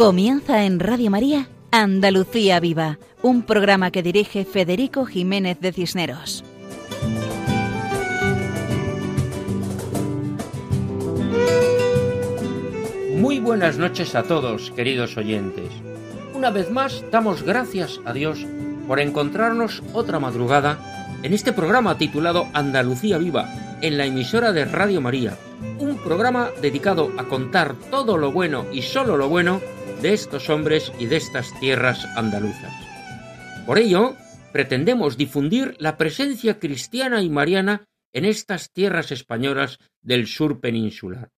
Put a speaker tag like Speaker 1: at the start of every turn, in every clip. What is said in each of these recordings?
Speaker 1: Comienza en Radio María Andalucía Viva, un programa que dirige Federico Jiménez de Cisneros.
Speaker 2: Muy buenas noches a todos, queridos oyentes. Una vez más, damos gracias a Dios por encontrarnos otra madrugada en este programa titulado Andalucía Viva, en la emisora de Radio María, un programa dedicado a contar todo lo bueno y solo lo bueno de estos hombres y de estas tierras andaluzas. Por ello, pretendemos difundir la presencia cristiana y mariana en estas tierras españolas del sur peninsular.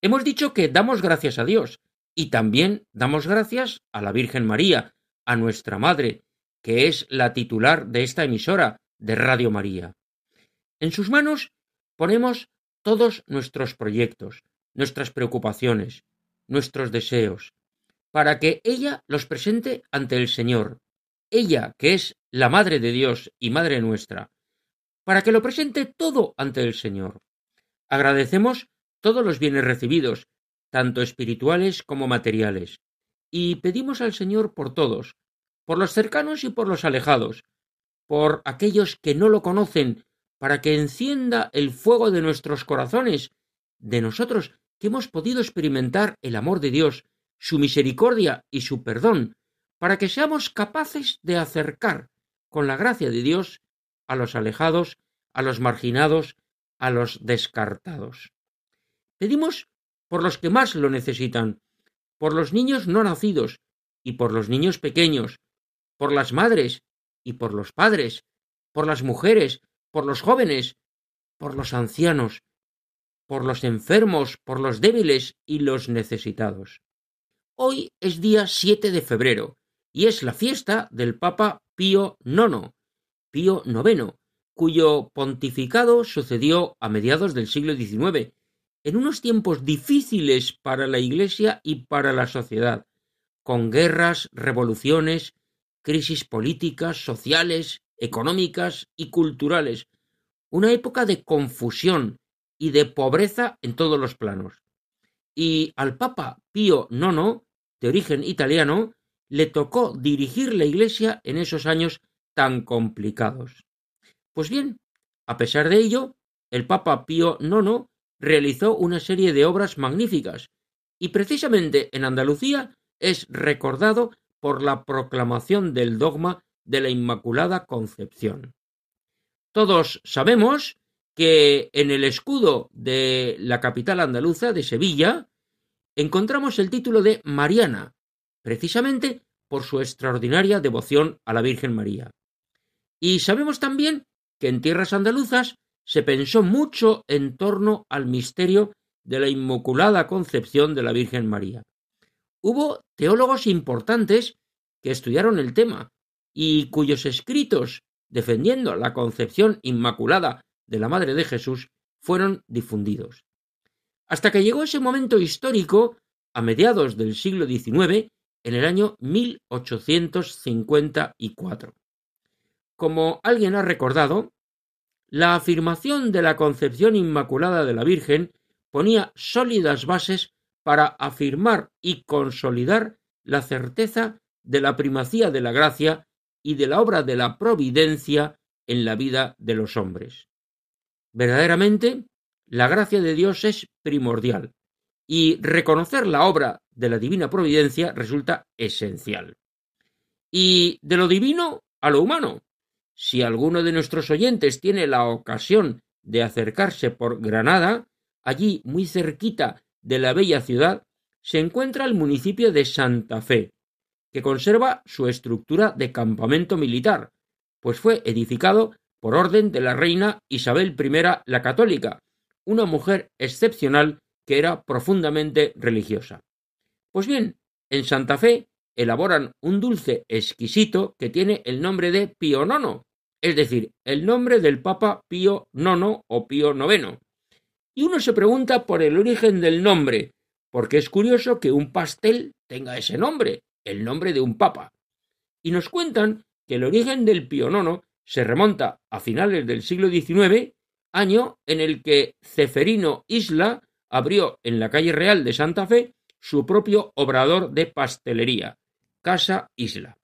Speaker 2: Hemos dicho que damos gracias a Dios y también damos gracias a la Virgen María, a nuestra Madre, que es la titular de esta emisora de Radio María. En sus manos ponemos todos nuestros proyectos, nuestras preocupaciones, nuestros deseos, para que ella los presente ante el Señor, ella que es la Madre de Dios y Madre nuestra, para que lo presente todo ante el Señor. Agradecemos todos los bienes recibidos, tanto espirituales como materiales, y pedimos al Señor por todos, por los cercanos y por los alejados, por aquellos que no lo conocen, para que encienda el fuego de nuestros corazones, de nosotros que hemos podido experimentar el amor de Dios su misericordia y su perdón, para que seamos capaces de acercar, con la gracia de Dios, a los alejados, a los marginados, a los descartados. Pedimos por los que más lo necesitan, por los niños no nacidos y por los niños pequeños, por las madres y por los padres, por las mujeres, por los jóvenes, por los ancianos, por los enfermos, por los débiles y los necesitados. Hoy es día 7 de febrero y es la fiesta del Papa Pío IX, Pío IX, cuyo pontificado sucedió a mediados del siglo XIX, en unos tiempos difíciles para la Iglesia y para la sociedad, con guerras, revoluciones, crisis políticas, sociales, económicas y culturales, una época de confusión y de pobreza en todos los planos. Y al Papa Pío IX de origen italiano, le tocó dirigir la Iglesia en esos años tan complicados. Pues bien, a pesar de ello, el Papa Pío IX realizó una serie de obras magníficas, y precisamente en Andalucía es recordado por la proclamación del dogma de la Inmaculada Concepción. Todos sabemos que en el escudo de la capital andaluza de Sevilla encontramos el título de Mariana, precisamente por su extraordinaria devoción a la Virgen María. Y sabemos también que en tierras andaluzas se pensó mucho en torno al misterio de la Inmaculada Concepción de la Virgen María. Hubo teólogos importantes que estudiaron el tema y cuyos escritos defendiendo la concepción inmaculada de la Madre de Jesús fueron difundidos hasta que llegó ese momento histórico a mediados del siglo XIX, en el año 1854. Como alguien ha recordado, la afirmación de la concepción inmaculada de la Virgen ponía sólidas bases para afirmar y consolidar la certeza de la primacía de la gracia y de la obra de la providencia en la vida de los hombres. Verdaderamente, la gracia de Dios es primordial y reconocer la obra de la divina providencia resulta esencial. Y de lo divino a lo humano. Si alguno de nuestros oyentes tiene la ocasión de acercarse por Granada, allí muy cerquita de la bella ciudad, se encuentra el municipio de Santa Fe, que conserva su estructura de campamento militar, pues fue edificado por orden de la reina Isabel I la Católica, una mujer excepcional que era profundamente religiosa. Pues bien, en Santa Fe elaboran un dulce exquisito que tiene el nombre de Pío IX, es decir, el nombre del Papa Pío IX o Pío IX. Y uno se pregunta por el origen del nombre, porque es curioso que un pastel tenga ese nombre, el nombre de un papa. Y nos cuentan que el origen del Pío IX se remonta a finales del siglo XIX año en el que Ceferino Isla abrió en la calle Real de Santa Fe su propio obrador de pastelería, Casa Isla.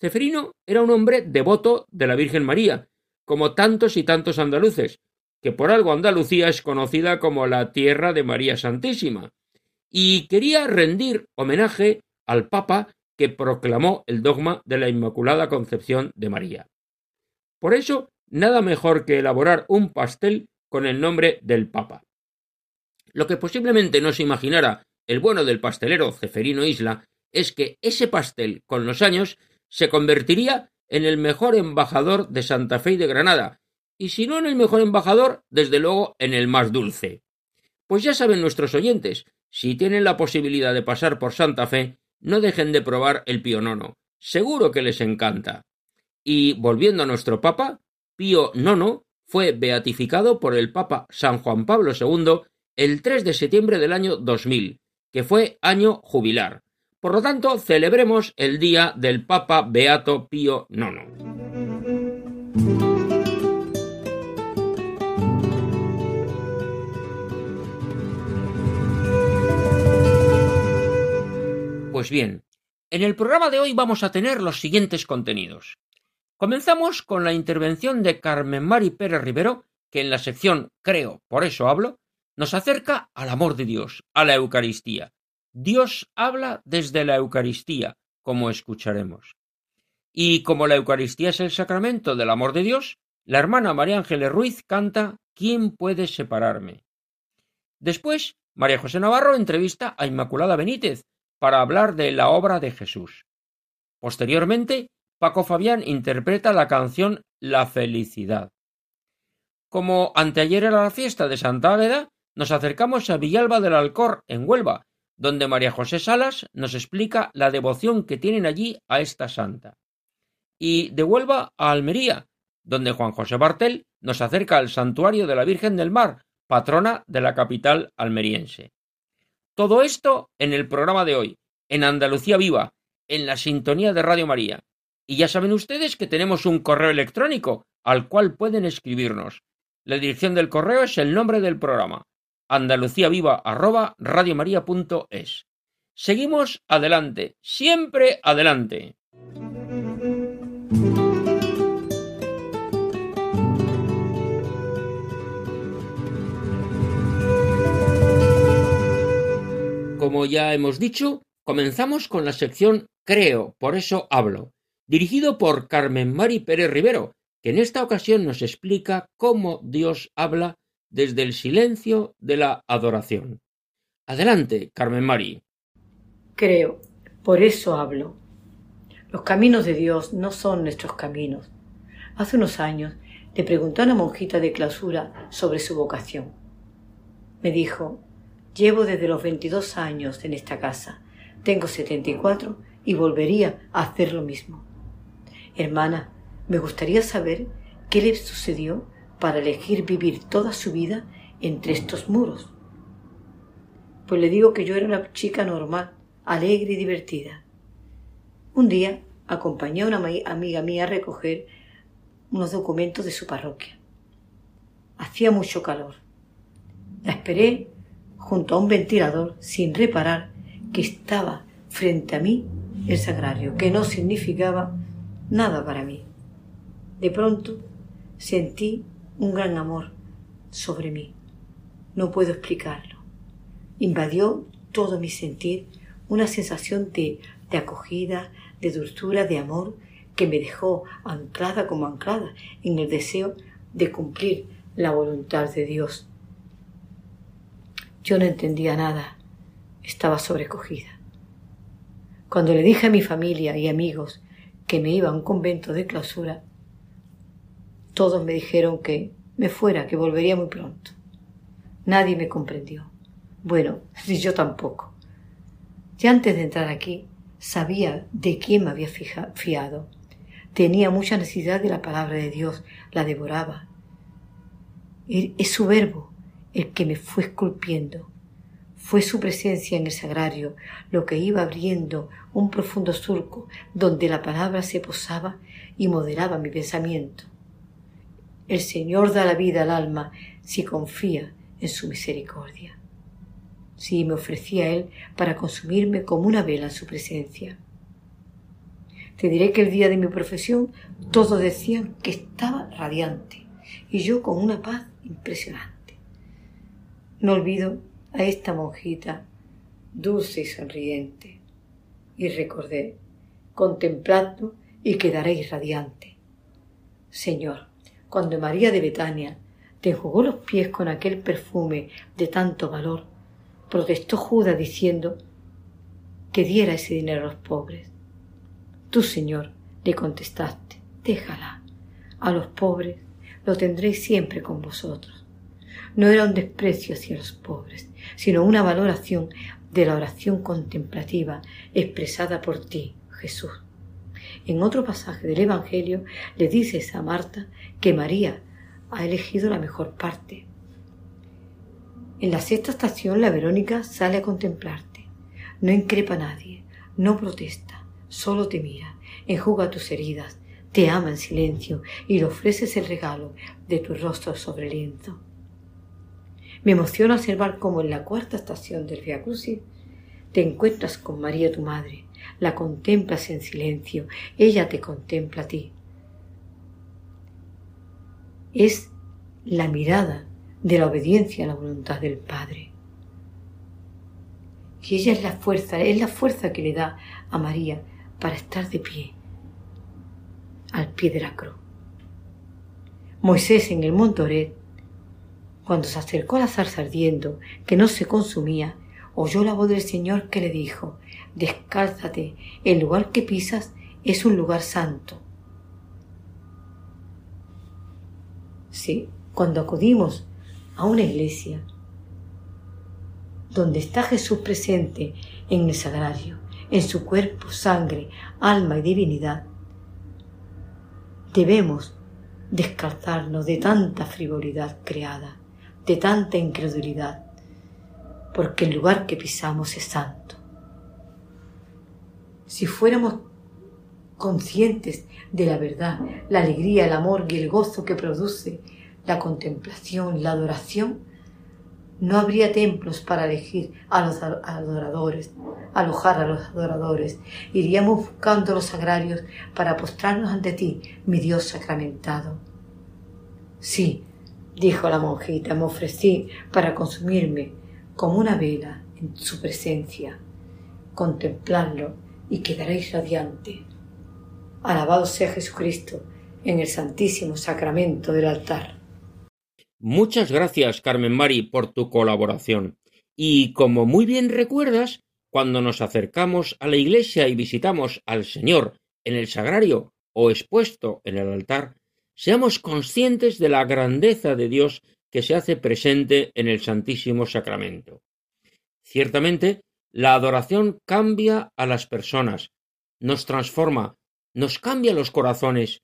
Speaker 2: Ceferino era un hombre devoto de la Virgen María, como tantos y tantos andaluces, que por algo Andalucía es conocida como la tierra de María Santísima, y quería rendir homenaje al Papa que proclamó el dogma de la Inmaculada Concepción de María. Por eso, nada mejor que elaborar un pastel con el nombre del Papa. Lo que posiblemente no se imaginara el bueno del pastelero Ceferino Isla es que ese pastel, con los años, se convertiría en el mejor embajador de Santa Fe y de Granada, y si no en el mejor embajador, desde luego en el más dulce. Pues ya saben nuestros oyentes, si tienen la posibilidad de pasar por Santa Fe, no dejen de probar el pionono. Seguro que les encanta. Y volviendo a nuestro Papa, Pío IX fue beatificado por el Papa San Juan Pablo II el 3 de septiembre del año 2000, que fue año jubilar. Por lo tanto, celebremos el día del Papa Beato Pío IX. Pues bien, en el programa de hoy vamos a tener los siguientes contenidos. Comenzamos con la intervención de Carmen Mari Pérez Rivero, que en la sección Creo, por eso hablo, nos acerca al amor de Dios, a la Eucaristía. Dios habla desde la Eucaristía, como escucharemos. Y como la Eucaristía es el sacramento del amor de Dios, la hermana María Ángeles Ruiz canta ¿Quién puede separarme? Después, María José Navarro entrevista a Inmaculada Benítez, para hablar de la obra de Jesús. Posteriormente, Paco Fabián interpreta la canción La felicidad. Como anteayer era la fiesta de Santa Águeda, nos acercamos a Villalba del Alcor, en Huelva, donde María José Salas nos explica la devoción que tienen allí a esta santa. Y de Huelva a Almería, donde Juan José Bartel nos acerca al santuario de la Virgen del Mar, patrona de la capital almeriense. Todo esto en el programa de hoy, en Andalucía Viva, en la sintonía de Radio María. Y ya saben ustedes que tenemos un correo electrónico al cual pueden escribirnos. La dirección del correo es el nombre del programa, andaluciaviva@radiomaria.es. Seguimos adelante, siempre adelante. Como ya hemos dicho, comenzamos con la sección Creo, por eso hablo, dirigido por Carmen Mari Pérez Rivero, que en esta ocasión nos explica cómo Dios habla desde el silencio de la adoración. Adelante, Carmen Mari.
Speaker 3: Creo, por eso hablo. Los caminos de Dios no son nuestros caminos. Hace unos años le pregunté a una monjita de clausura sobre su vocación. Me dijo, Llevo desde los 22 años en esta casa. Tengo 74 y volvería a hacer lo mismo. Hermana, me gustaría saber qué le sucedió para elegir vivir toda su vida entre estos muros. Pues le digo que yo era una chica normal, alegre y divertida. Un día acompañé a una amiga mía a recoger unos documentos de su parroquia. Hacía mucho calor. La esperé junto a un ventilador sin reparar que estaba frente a mí el sagrario, que no significaba nada para mí. De pronto sentí un gran amor sobre mí. No puedo explicarlo. Invadió todo mi sentir una sensación de, de acogida, de dulzura, de amor, que me dejó anclada como anclada en el deseo de cumplir la voluntad de Dios yo no entendía nada, estaba sobrecogida. Cuando le dije a mi familia y amigos que me iba a un convento de clausura, todos me dijeron que me fuera, que volvería muy pronto. Nadie me comprendió. Bueno, ni yo tampoco. Ya antes de entrar aquí, sabía de quién me había fiado. Tenía mucha necesidad de la palabra de Dios, la devoraba. Es su verbo, el que me fue esculpiendo. Fue su presencia en el sagrario lo que iba abriendo un profundo surco donde la palabra se posaba y moderaba mi pensamiento. El Señor da la vida al alma si confía en su misericordia. Sí, me ofrecí a él para consumirme como una vela en su presencia. Te diré que el día de mi profesión todos decían que estaba radiante y yo con una paz impresionante. No olvido a esta monjita dulce y sonriente y recordé, contemplando y quedaréis radiante. Señor, cuando María de Betania te enjugó los pies con aquel perfume de tanto valor, protestó Judas diciendo que diera ese dinero a los pobres. Tú, Señor, le contestaste, déjala. A los pobres lo tendréis siempre con vosotros. No era un desprecio hacia los pobres, sino una valoración de la oración contemplativa expresada por ti, Jesús. En otro pasaje del Evangelio le dices a Marta que María ha elegido la mejor parte. En la sexta estación la Verónica sale a contemplarte. No increpa a nadie, no protesta, solo te mira, enjuga tus heridas, te ama en silencio y le ofreces el regalo de tu rostro sobre el lienzo. Me emociona observar cómo en la cuarta estación del Via Crucis te encuentras con María tu madre, la contemplas en silencio, ella te contempla a ti. Es la mirada de la obediencia a la voluntad del Padre. Que ella es la fuerza, es la fuerza que le da a María para estar de pie, al pie de la cruz. Moisés en el monte Ored, cuando se acercó a la zarza ardiendo, que no se consumía, oyó la voz del Señor que le dijo, descálzate, el lugar que pisas es un lugar santo. Sí, cuando acudimos a una iglesia donde está Jesús presente en el sagrario, en su cuerpo, sangre, alma y divinidad, debemos descartarnos de tanta frivolidad creada, de tanta incredulidad, porque el lugar que pisamos es santo. Si fuéramos conscientes de la verdad, la alegría, el amor y el gozo que produce la contemplación, la adoración, no habría templos para elegir a los adoradores, alojar a los adoradores. Iríamos buscando los sagrarios para postrarnos ante ti, mi Dios sacramentado. Sí, dijo la monjita, me ofrecí para consumirme como una vela en su presencia, contemplarlo y quedaréis radiante. Alabado sea Jesucristo en el Santísimo Sacramento del altar.
Speaker 2: Muchas gracias, Carmen Mari, por tu colaboración. Y como muy bien recuerdas, cuando nos acercamos a la iglesia y visitamos al Señor en el sagrario o expuesto en el altar, seamos conscientes de la grandeza de Dios que se hace presente en el Santísimo Sacramento. Ciertamente, la adoración cambia a las personas, nos transforma, nos cambia los corazones.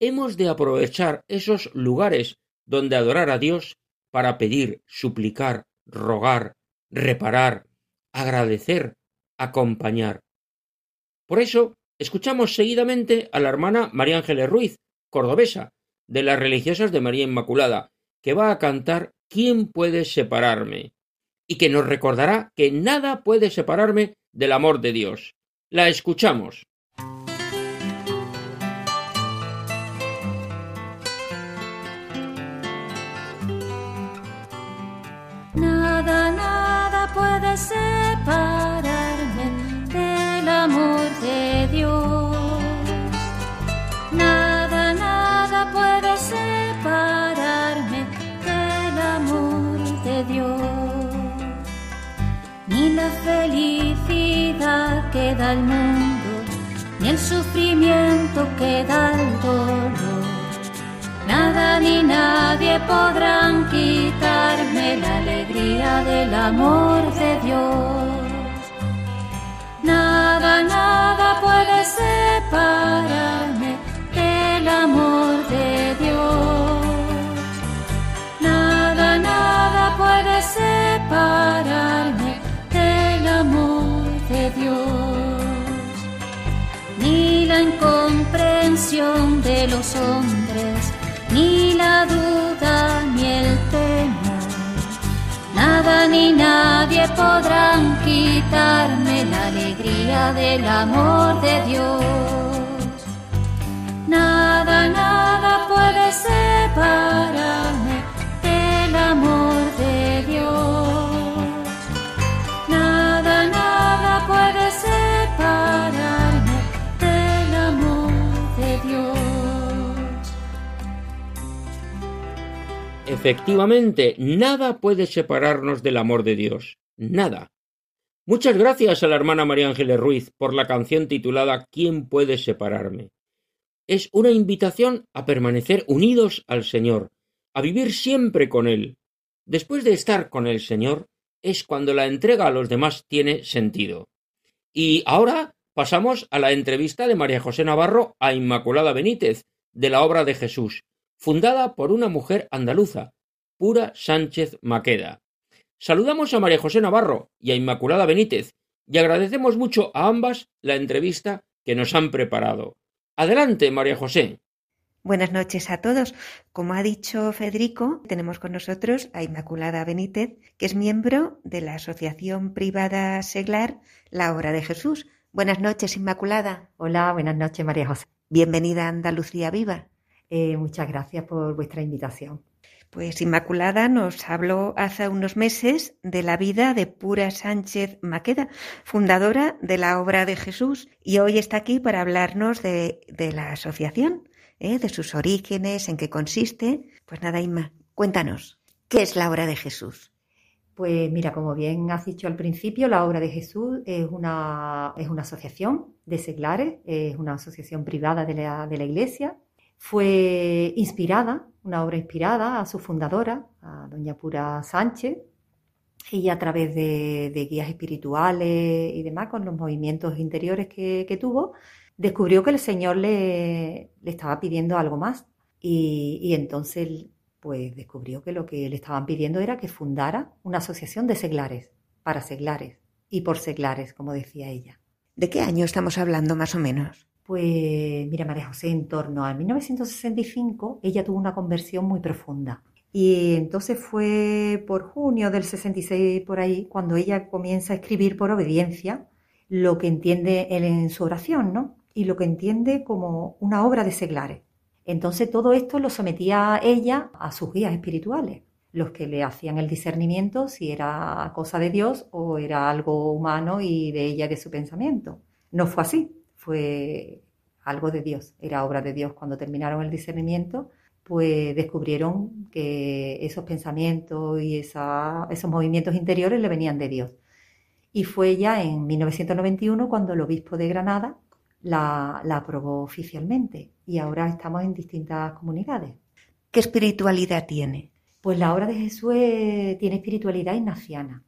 Speaker 2: Hemos de aprovechar esos lugares donde adorar a Dios para pedir, suplicar, rogar, reparar, agradecer, acompañar. Por eso, escuchamos seguidamente a la hermana María Ángeles Ruiz, cordobesa, de las religiosas de María Inmaculada, que va a cantar ¿Quién puede separarme? y que nos recordará que nada puede separarme del amor de Dios. La escuchamos.
Speaker 4: Nada, nada puede separarme felicidad que da el mundo, ni el sufrimiento que da el dolor Nada ni nadie podrán quitarme la alegría del amor de Dios. Nada, nada puede separarme del amor de Dios. Nada, nada puede separarme la incomprensión de los hombres ni la duda ni el temor, nada ni nadie podrán quitarme la alegría del amor de Dios. Nada, nada puede separarme
Speaker 2: Efectivamente, nada puede separarnos del amor de Dios. Nada. Muchas gracias a la hermana María Ángeles Ruiz por la canción titulada ¿Quién puede separarme? Es una invitación a permanecer unidos al Señor, a vivir siempre con Él. Después de estar con el Señor, es cuando la entrega a los demás tiene sentido. Y ahora pasamos a la entrevista de María José Navarro a Inmaculada Benítez, de la obra de Jesús, fundada por una mujer andaluza, Pura Sánchez Maqueda. Saludamos a María José Navarro y a Inmaculada Benítez y agradecemos mucho a ambas la entrevista que nos han preparado. Adelante, María José.
Speaker 5: Buenas noches a todos. Como ha dicho Federico, tenemos con nosotros a Inmaculada Benítez, que es miembro de la Asociación Privada Seglar La Obra de Jesús. Buenas noches, Inmaculada.
Speaker 6: Hola, buenas noches, María José.
Speaker 5: Bienvenida a Andalucía Viva.
Speaker 6: Eh, muchas gracias por vuestra invitación.
Speaker 5: Pues Inmaculada nos habló hace unos meses de la vida de Pura Sánchez Maqueda, fundadora de la Obra de Jesús, y hoy está aquí para hablarnos de, de la asociación, ¿eh? de sus orígenes, en qué consiste. Pues nada, Inma, cuéntanos, ¿qué es la Obra de Jesús?
Speaker 6: Pues mira, como bien has dicho al principio, la Obra de Jesús es una, es una asociación de seglares, es una asociación privada de la, de la Iglesia. Fue inspirada, una obra inspirada a su fundadora, a doña Pura Sánchez, ella a través de, guías espirituales y demás, con los movimientos interiores que, tuvo, descubrió que el Señor le, le estaba pidiendo algo más. Y, y, entonces, pues descubrió que lo que le estaban pidiendo era que fundara una asociación de seglares, para seglares y por seglares, como decía ella.
Speaker 5: ¿De qué año estamos hablando más o menos?
Speaker 6: Pues mira, María José, en torno a 1965, ella tuvo una conversión muy profunda. Y entonces fue por junio del 66 por ahí cuando ella comienza a escribir por obediencia lo que entiende él en su oración, ¿no? Y lo que entiende como una obra de seglares. Entonces todo esto lo sometía ella a sus guías espirituales, los que le hacían el discernimiento si era cosa de Dios o era algo humano y de ella de su pensamiento. No fue así, fue algo de Dios, era obra de Dios. Cuando terminaron el discernimiento, pues descubrieron que esos pensamientos y esa, esos movimientos interiores le venían de Dios. Y fue ya en 1991 cuando el obispo de Granada la, la aprobó oficialmente y ahora estamos en distintas comunidades.
Speaker 5: ¿Qué espiritualidad tiene?
Speaker 6: Pues la obra de Jesús es, tiene espiritualidad ignaciana.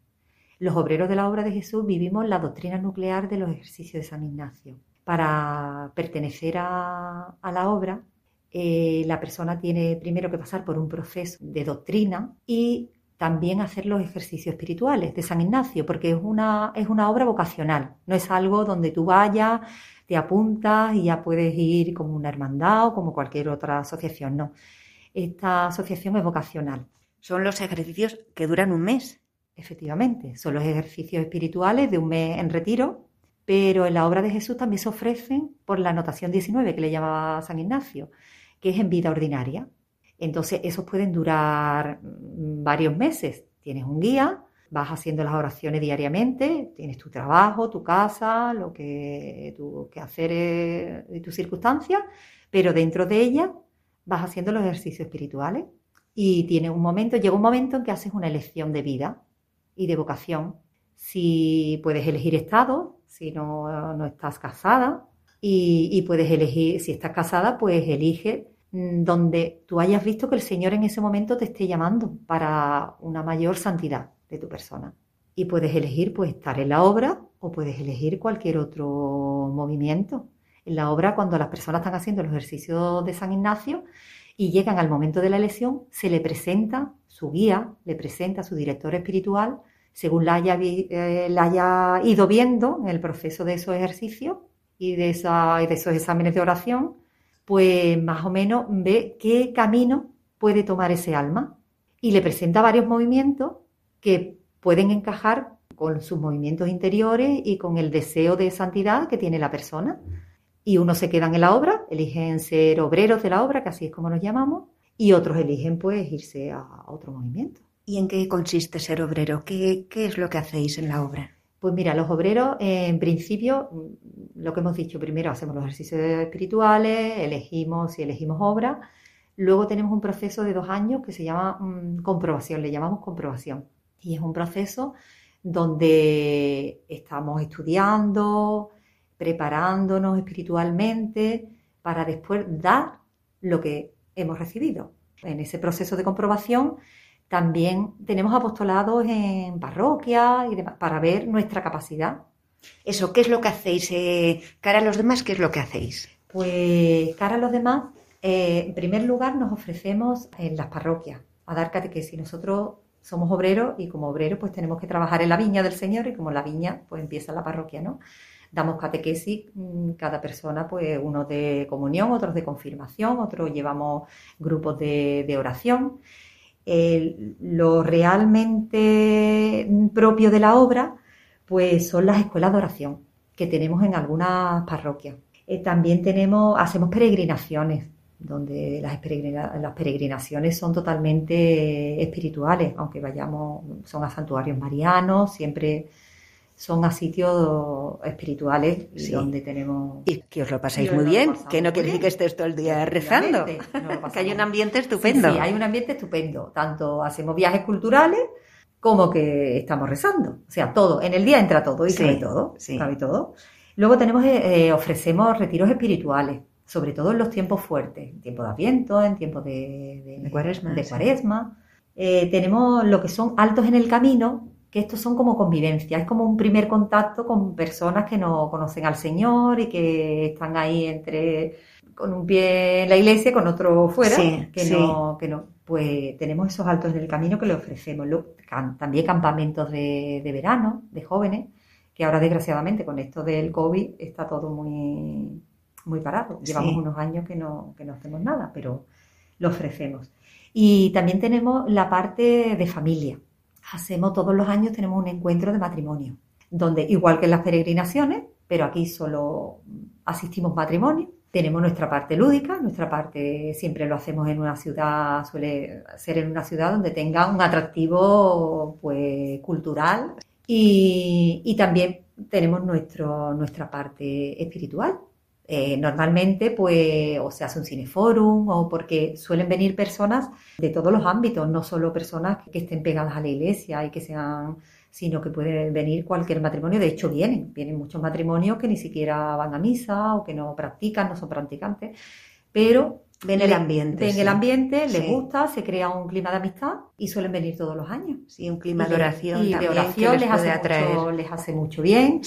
Speaker 6: Los obreros de la obra de Jesús vivimos la doctrina nuclear de los ejercicios de San Ignacio. Para pertenecer a, a la obra, eh, la persona tiene primero que pasar por un proceso de doctrina y también hacer los ejercicios espirituales de San Ignacio, porque es una, es una obra vocacional, no es algo donde tú vayas, te apuntas y ya puedes ir como una hermandad o como cualquier otra asociación, no. Esta asociación es vocacional.
Speaker 5: Son los ejercicios que duran un mes.
Speaker 6: Efectivamente, son los ejercicios espirituales de un mes en retiro, pero en la obra de Jesús también se ofrecen por la anotación 19 que le llamaba San Ignacio, que es en vida ordinaria. Entonces, esos pueden durar varios meses. Tienes un guía, vas haciendo las oraciones diariamente, tienes tu trabajo, tu casa, lo que tu quehaceres y tus circunstancias, pero dentro de ella vas haciendo los ejercicios espirituales y tiene un momento, llega un momento en que haces una elección de vida y de vocación. Si puedes elegir estado, si no, no estás casada, y, y, puedes elegir, si estás casada, pues elige donde tú hayas visto que el Señor en ese momento te esté llamando para una mayor santidad de tu persona. Y puedes elegir pues estar en la obra o puedes elegir cualquier otro movimiento. En la obra, cuando las personas están haciendo el ejercicio de San Ignacio y llegan al momento de la elección, se le presenta su guía, le presenta su director espiritual, según la haya, eh, la haya ido viendo en el proceso de esos ejercicios y de, esa, y de esos exámenes de oración, pues más o menos ve qué camino puede tomar ese alma y le presenta varios movimientos que pueden encajar con sus movimientos interiores y con el deseo de santidad que tiene la persona. Y unos se quedan en la obra, eligen ser obreros de la obra, que así es como nos llamamos, y otros eligen pues irse a otro movimiento.
Speaker 5: ¿Y en qué consiste ser obrero? ¿Qué, es lo que hacéis en la obra?
Speaker 6: Pues mira, los obreros, eh, en principio, mm, lo que hemos dicho, primero hacemos los ejercicios espirituales, elegimos y elegimos obra, luego tenemos un proceso de dos años que se llama mm, comprobación, le llamamos comprobación. Y es un proceso donde estamos estudiando, preparándonos espiritualmente para después dar lo que hemos recibido. En ese proceso de comprobación también tenemos apostolados en parroquias y para ver nuestra capacidad.
Speaker 5: Eso, ¿qué es lo que hacéis? Eh, cara a los demás, ¿qué es lo que hacéis?
Speaker 6: Pues cara a los demás, eh, en primer lugar nos ofrecemos en las parroquias a dar catequesis. Nosotros somos obreros y como obreros pues tenemos que trabajar en la viña del Señor y como la viña pues empieza la parroquia, ¿no? Damos catequesis, mm, cada persona pues unos de comunión, otros de confirmación, otros llevamos grupos de, de oración lo realmente propio de la obra, pues son las escuelas de oración que tenemos en algunas parroquias. Eh, también tenemos, hacemos peregrinaciones, donde las, las, peregrinaciones son totalmente espirituales, aunque vayamos, son a santuarios marianos, siempre son a sitios espirituales donde tenemos...
Speaker 5: Y que os lo pasáis muy bien, que no quiere decir que estés todo el día rezando, que hay un ambiente estupendo.
Speaker 6: Sí, hay un ambiente estupendo, tanto hacemos viajes culturales como que estamos rezando, o sea, todo, en el día entra todo y cabe todo, cabe todo. Luego tenemos, eh, eh, ofrecemos retiros espirituales, sobre todo en los tiempos fuertes, en tiempo de Adviento, en tiempos de, de, cuaresma. De cuaresma. Eh, tenemos lo que son altos en el camino, que estos son como convivencia, es como un primer contacto con personas que no conocen al Señor y que están ahí entre con un pie en la iglesia y con otro fuera, que no, que no, pues tenemos esos altos en el camino que le ofrecemos. También campamentos de, verano, de jóvenes, que ahora desgraciadamente con esto del COVID está todo muy, muy parado. Llevamos unos años que no, que no hacemos nada, pero lo ofrecemos. Y también tenemos la parte de familia hacemos todos los años, tenemos un encuentro de matrimonio, donde igual que en las peregrinaciones, pero aquí solo asistimos matrimonio, tenemos nuestra parte lúdica, nuestra parte siempre lo hacemos en una ciudad, suele ser en una ciudad donde tenga un atractivo pues, cultural. Y, y también tenemos nuestro, nuestra parte espiritual, eh, normalmente, pues, o se hace un cineforum, o porque suelen venir personas de todos los ámbitos, no solo personas que estén pegadas a la iglesia y que sean, sino que puede venir cualquier matrimonio. De hecho, vienen, vienen muchos matrimonios que ni siquiera van a misa o que no practican, no son practicantes, pero
Speaker 5: Ven el ambiente.
Speaker 6: Ven el ambiente, les gusta, se crea un clima de amistad y suelen venir todos los años.
Speaker 5: Sí, un clima de oración.
Speaker 6: Y de oración les, hace mucho, les hace mucho bien.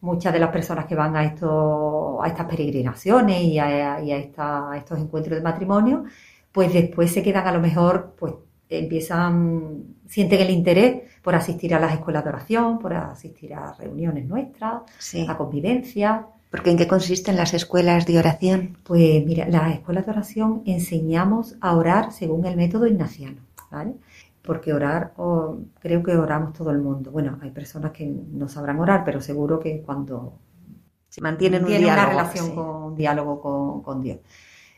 Speaker 6: Muchas de las personas que van a, esto, a estas peregrinaciones y, a, estos encuentros de matrimonio, pues después se quedan a lo mejor, pues empiezan, sienten el interés por asistir a las escuelas de oración, por asistir a reuniones nuestras, a convivencias.
Speaker 5: Porque ¿en qué consisten las escuelas de oración?
Speaker 6: Pues mira, las escuelas de oración enseñamos a orar según el método ignaciano, ¿vale? Porque orar, creo que oramos todo el mundo. Bueno, hay personas que no sabrán orar, pero seguro que cuando
Speaker 5: se mantienen
Speaker 6: un
Speaker 5: una
Speaker 6: relación con un diálogo con, Dios.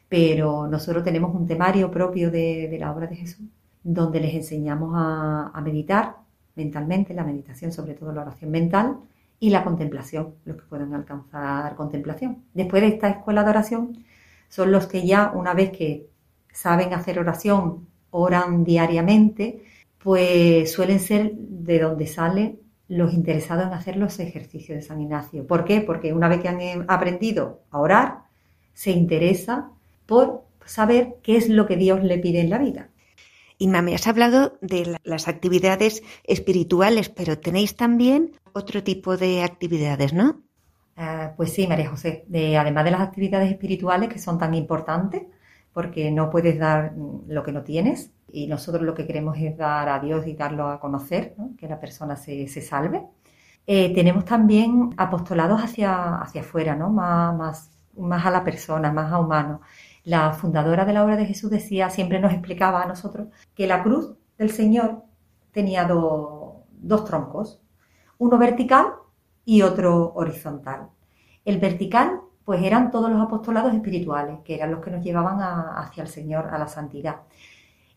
Speaker 6: Pero nosotros tenemos un temario propio de, la obra de Jesús, donde les enseñamos a, a meditar mentalmente, la meditación, sobre todo la oración mental, y la contemplación, los que pueden alcanzar contemplación. Después de esta escuela de oración, son los que ya una vez que saben hacer oración, oran diariamente, pues suelen ser de donde salen los interesados en hacer los ejercicios de San Ignacio. ¿Por qué? Porque una vez que han aprendido a orar, se interesa por saber qué es lo que Dios le pide en la vida.
Speaker 5: Y me has hablado de las actividades espirituales, pero tenéis también otro tipo de actividades, ¿no?
Speaker 6: Ah, pues sí, María José. además de las actividades espirituales que son tan importantes, porque no puedes dar lo que no tienes, y nosotros lo que queremos es dar a Dios y darlo a conocer, que la persona se, salve. Eh, tenemos también apostolados hacia, hacia afuera, más, más, a la persona, más a humano. La fundadora de la obra de Jesús decía, siempre nos explicaba a nosotros, que la cruz del Señor tenía dos troncos. Uno vertical y otro horizontal. El vertical, pues eran todos los apostolados espirituales, que eran los que nos llevaban hacia el Señor, a la santidad.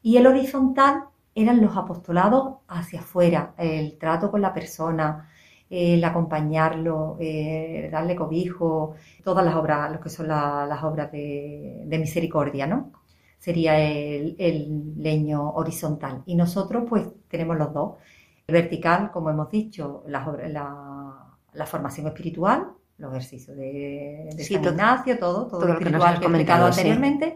Speaker 6: Y el horizontal eran los apostolados hacia afuera, el trato con la persona, el acompañarlo, eh, darle cobijo, todas las obras, lo que son las obras de, misericordia, ¿no? Sería el, leño horizontal. Y nosotros, pues, tenemos los dos. Vertical, como hemos dicho, la, formación espiritual, los ejercicios de, de San Ignacio, todo, todo, lo espiritual que, he comentado anteriormente.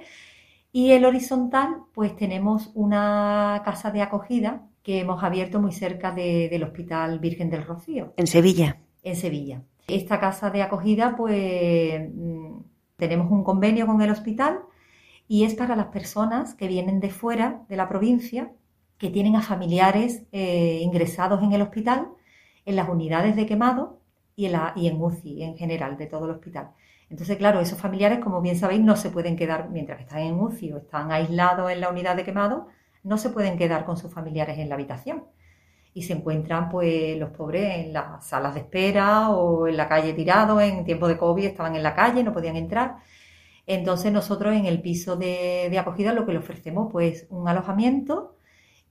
Speaker 6: Y el horizontal, pues tenemos una casa de acogida que hemos abierto muy cerca del Hospital Virgen del Rocío.
Speaker 5: En Sevilla.
Speaker 6: En Sevilla. Esta casa de acogida, pues mm, tenemos un convenio con el hospital y es para las personas que vienen de fuera de la provincia, que tienen a familiares eh, ingresados en el hospital, en las unidades de quemado y en, UCI en general de todo el hospital. Entonces, claro, esos familiares, como bien sabéis, no se pueden quedar mientras están en UCI o están aislados en la unidad de quemado, no se pueden quedar con sus familiares en la habitación. Y se encuentran, pues, los pobres en las salas de espera o en la calle tirados. En tiempo de COVID estaban en la calle, no podían entrar. Entonces, nosotros en el piso de, acogida lo que le ofrecemos, pues, un alojamiento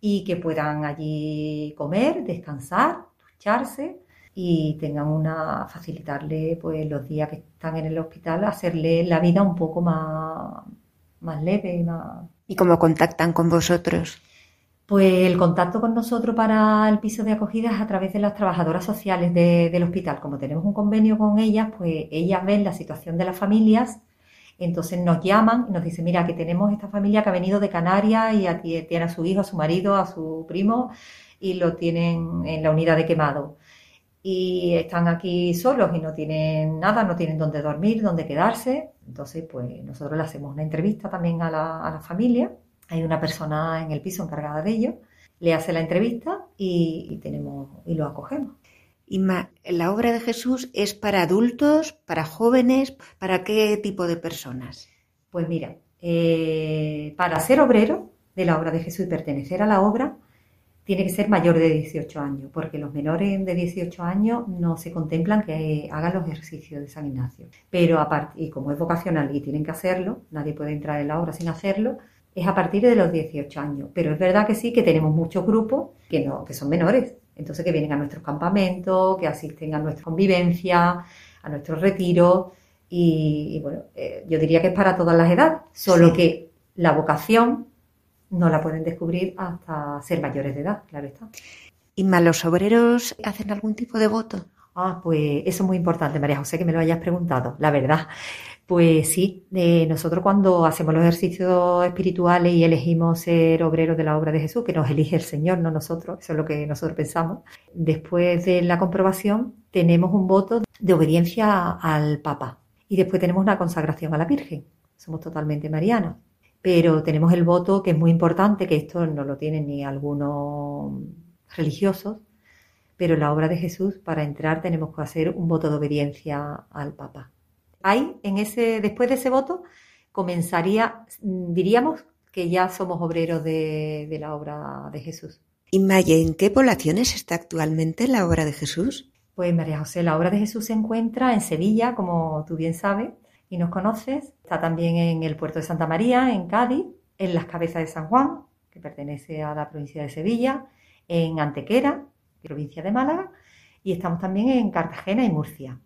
Speaker 6: y que puedan allí comer, descansar, ducharse y tengan una facilitarle pues los días que están en el hospital hacerle la vida un poco más más leve y más
Speaker 5: ¿Y cómo contactan con vosotros?
Speaker 6: Pues el contacto con nosotros para el piso de acogida es a través de las trabajadoras sociales del hospital. Como tenemos un convenio con ellas, pues ellas ven la situación de las familias, entonces nos llaman y nos dicen, mira, que tenemos esta familia que ha venido de Canarias y tiene a su hijo, a su marido, a su primo y lo tienen en la unidad de quemado. Y están aquí solos y no tienen nada, no tienen dónde dormir, dónde quedarse. Entonces, pues nosotros le hacemos una entrevista también a la, familia. Hay una persona en el piso encargada de ello. Le hace la entrevista y, tenemos y lo acogemos.
Speaker 5: ¿La obra de Jesús es para adultos, para jóvenes, para qué tipo de personas?
Speaker 6: Pues mira, eh, para ser obrero de la obra de Jesús y pertenecer a la obra, tiene que ser mayor de 18 años, porque los menores de 18 años no se contemplan que hagan los ejercicios de San Ignacio. Pero aparte, y como es vocacional y tienen que hacerlo, nadie puede entrar en la obra sin hacerlo, es a partir de los 18 años. Pero es verdad que sí, que tenemos muchos grupos que, no, que son menores, entonces que vienen a nuestros campamentos, que asisten a nuestra convivencia, a nuestros retiros, y, bueno, eh, yo diría que es para todas las edades, solo que la vocación no la pueden descubrir hasta ser mayores de edad, claro está.
Speaker 5: ¿Y más los obreros hacen algún tipo de voto?
Speaker 6: Ah, pues eso es muy importante, María José, que me lo hayas preguntado, la verdad. Pues sí, nosotros cuando hacemos los ejercicios espirituales y elegimos ser obreros de la obra de Jesús, que nos elige el Señor, no nosotros, eso es lo que nosotros pensamos, después de la comprobación tenemos un voto de obediencia al Papa y después tenemos una consagración a la Virgen. Somos totalmente marianos pero tenemos el voto que es muy importante, que esto no lo tienen ni algunos religiosos, pero la obra de Jesús, para entrar tenemos que hacer un voto de obediencia al Papa. Ahí, en ese, después de ese voto, comenzaría, diríamos que ya somos obreros de, la obra de Jesús.
Speaker 5: ¿Y Maya, en qué poblaciones está actualmente la obra de Jesús?
Speaker 6: Pues María José, la obra de Jesús se encuentra en Sevilla, como tú bien sabes, y nos conoces. Está también en el puerto de Santa María, en Cádiz, en las cabezas de San Juan, que pertenece a la provincia de Sevilla, en Antequera, provincia de Málaga, y estamos también en Cartagena y Murcia.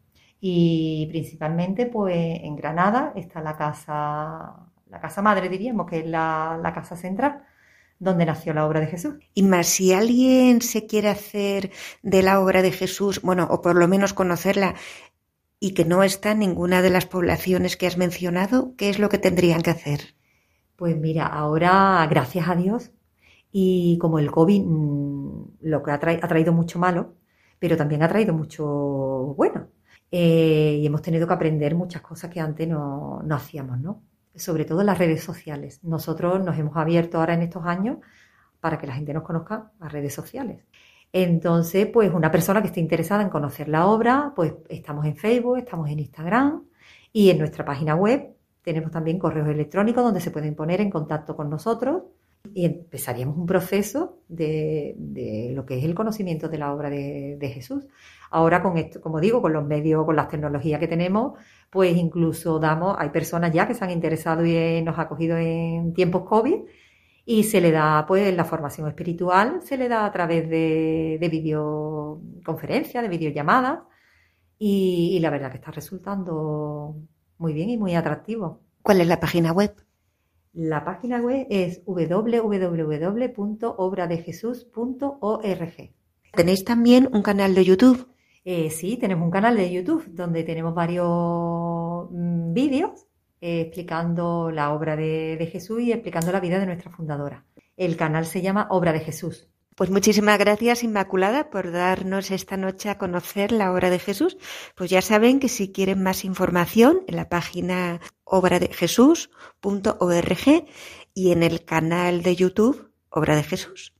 Speaker 6: Y principalmente, pues en Granada está la casa, la casa madre, diríamos, que es la, la casa central donde nació la obra de Jesús.
Speaker 5: Y más, si alguien se quiere hacer de la obra de Jesús, bueno, o por lo menos conocerla, y que no está en ninguna de las poblaciones que has mencionado, ¿qué es lo que tendrían que hacer?
Speaker 6: Pues mira, ahora, gracias a Dios, y como el COVID mm, lo que ha, traído mucho malo, pero también ha traído mucho bueno. Eh, y hemos tenido que aprender muchas cosas que antes no, no hacíamos, ¿no? Sobre todo en las redes sociales. Nosotros nos hemos abierto ahora en estos años para que la gente nos conozca las redes sociales. Entonces, pues una persona que esté interesada en conocer la obra, pues estamos en Facebook, estamos en Instagram y en nuestra página web tenemos también correos electrónicos donde se pueden poner en contacto con nosotros y empezaríamos un proceso de, lo que es el conocimiento de la obra de, Jesús. Ahora, con esto, como digo, con los medios, con las tecnologías que tenemos, pues incluso damos, hay personas ya que se han interesado y nos ha cogido en tiempos COVID y se le da, pues, la formación espiritual se le da a través de, de videoconferencias, de videollamadas y la verdad que está resultando muy bien y muy atractivo.
Speaker 5: ¿Cuál es la página web?
Speaker 6: La página web es www.obradejesús.org.
Speaker 5: ¿Tenéis también un canal de YouTube?
Speaker 6: Eh, sí, tenemos un canal de YouTube donde tenemos varios mm, vídeos eh, explicando la obra de Jesús y explicando la vida de nuestra fundadora. El canal se llama Obra de Jesús.
Speaker 5: Pues muchísimas gracias, Inmaculada, por darnos esta noche a conocer la obra de Jesús. Pues ya saben que si quieren más información, en la página obradejesús.org y en el canal de YouTube Obra de Jesús.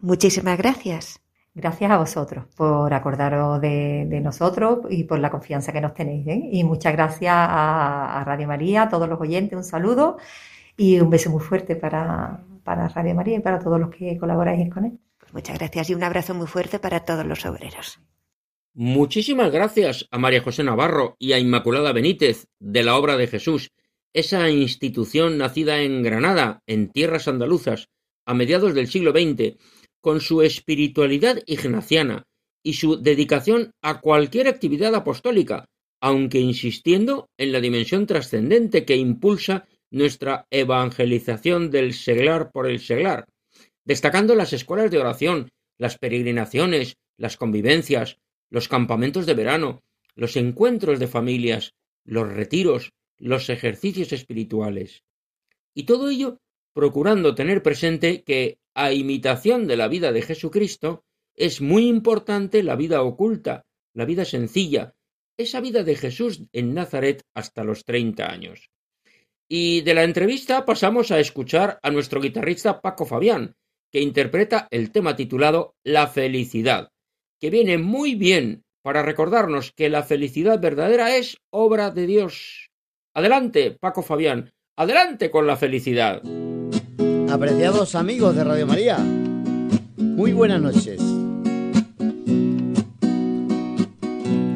Speaker 5: Muchísimas gracias.
Speaker 6: Gracias a vosotros por acordaros de, nosotros y por la confianza que nos tenéis. ¿eh? Y muchas gracias a, Radio María, a todos los oyentes, un saludo y un beso muy fuerte para, para Radio María y para todos los que colaboráis con él.
Speaker 5: Muchas gracias y un abrazo muy fuerte para todos los obreros.
Speaker 2: Muchísimas gracias a María José Navarro y a Inmaculada Benítez de la Obra de Jesús, esa institución nacida en Granada, en tierras andaluzas, a mediados del siglo XX, con su espiritualidad ignaciana y su dedicación a cualquier actividad apostólica, aunque insistiendo en la dimensión trascendente que impulsa nuestra evangelización del seglar por el seglar, destacando las escuelas de oración, las peregrinaciones, las convivencias, los campamentos de verano, los encuentros de familias, los retiros, los ejercicios espirituales. Y todo ello procurando tener presente que, a imitación de la vida de Jesucristo, es muy importante la vida oculta, la vida sencilla, esa vida de Jesús en Nazaret hasta los treinta años. Y de la entrevista pasamos a escuchar a nuestro guitarrista Paco Fabián, que interpreta el tema titulado La felicidad, que viene muy bien para recordarnos que la felicidad verdadera es obra de Dios. Adelante, Paco Fabián, adelante con la felicidad.
Speaker 7: Apreciados amigos de Radio María, muy buenas noches.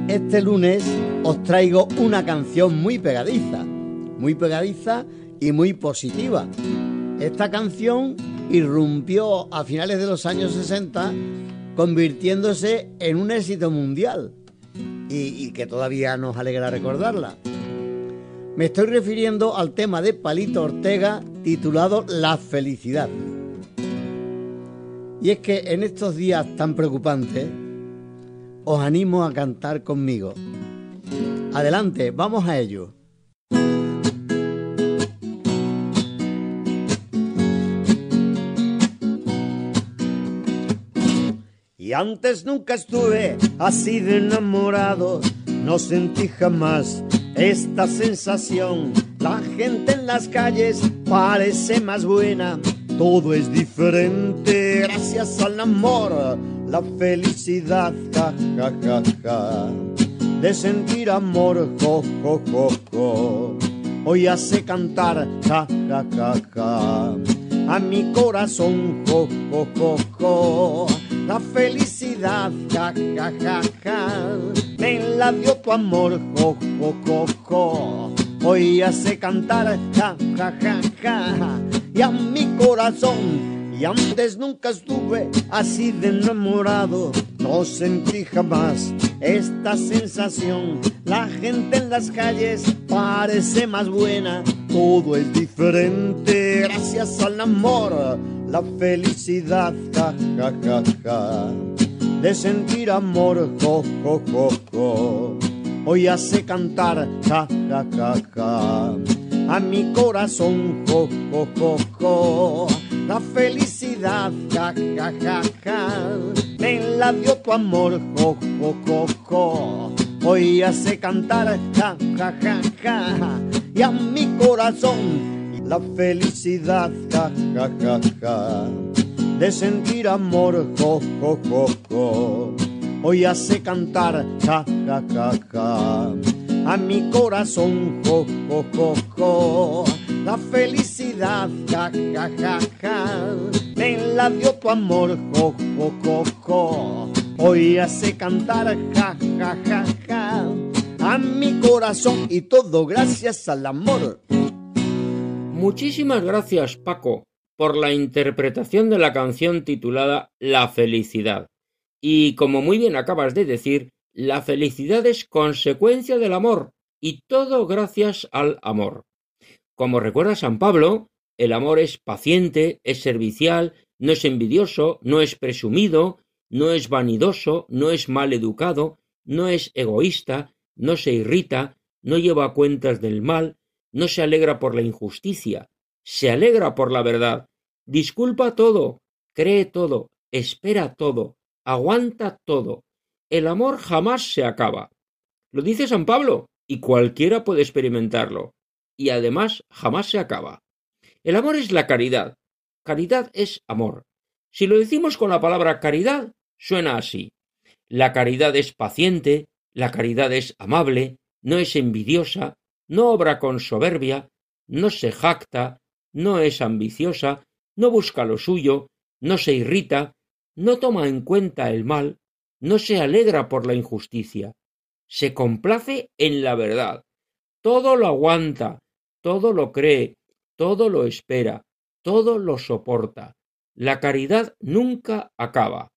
Speaker 7: Este lunes os traigo una canción muy pegadiza, muy pegadiza y muy positiva. Esta canción irrumpió a finales de los años 60 convirtiéndose en un éxito mundial y, que todavía nos alegra recordarla. Me estoy refiriendo al tema de Palito Ortega titulado La felicidad. Y es que en estos días tan preocupantes os animo a cantar conmigo. Adelante, vamos a ello. Antes nunca estuve así de enamorado, no sentí jamás esta sensación. La gente en las calles parece más buena, todo es diferente gracias al amor, la felicidad, ja, ja, ja, ja. De sentir amor, jo, jo, jo, jo. Hoy hace cantar, ja, ja, ja, ja. A mi corazón, jo, jo, jo, jo la felicidad, ja, ja, ja, ja. Me la dio tu amor, jo, jo, jo, jo. Hoy hace cantar, ja, ja, ja, ja. Y a mi corazón, y antes nunca estuve así de enamorado. No sentí jamás esta sensación. La gente en las calles parece más buena. Todo es diferente gracias al amor la felicidad, ja, ja, ja, ja, de sentir amor, jo, jo, jo, jo. Hoy hace cantar, ja, ja, ja, ja, a mi corazón, jo, jo, jo, jo. La felicidad, ja, ja, ja, ja, me la dio tu amor, jo, jo, jo, jo. Hoy hace cantar, ja, ja, ja, ja, a mi corazón la felicidad, ja, ja, ja, ja, de sentir amor, jo, jo, jo. Hoy hace cantar, ja, ja, ja, ja, a mi corazón, jo, jo, jo. La felicidad, ja, ja, ja, ja, te la dio tu amor, jo, jo, jo, jo. Hoy hace cantar, ja, ja, ja, ja, mi corazón y todo gracias al amor.
Speaker 2: Muchísimas gracias, Paco, por la interpretación de la canción titulada La felicidad. Y como muy bien acabas de decir, la felicidad es consecuencia del amor, y todo gracias al amor. Como recuerda San Pablo, el amor es paciente, es servicial, no es envidioso, no es presumido, no es vanidoso, no es mal educado, no es egoísta, no se irrita, no lleva cuentas del mal, no se alegra por la injusticia, se alegra por la verdad, disculpa todo, cree todo, espera todo, aguanta todo. El amor jamás se acaba. Lo dice San Pablo, y cualquiera puede experimentarlo, y además jamás se acaba. El amor es la caridad. Caridad es amor. Si lo decimos con la palabra caridad, suena así. La caridad es paciente, la caridad es amable, no es envidiosa, no obra con soberbia, no se jacta, no es ambiciosa, no busca lo suyo, no se irrita, no toma en cuenta el mal, no se alegra por la injusticia, se complace en la verdad, todo lo aguanta, todo lo cree, todo lo espera, todo lo soporta. La caridad nunca acaba.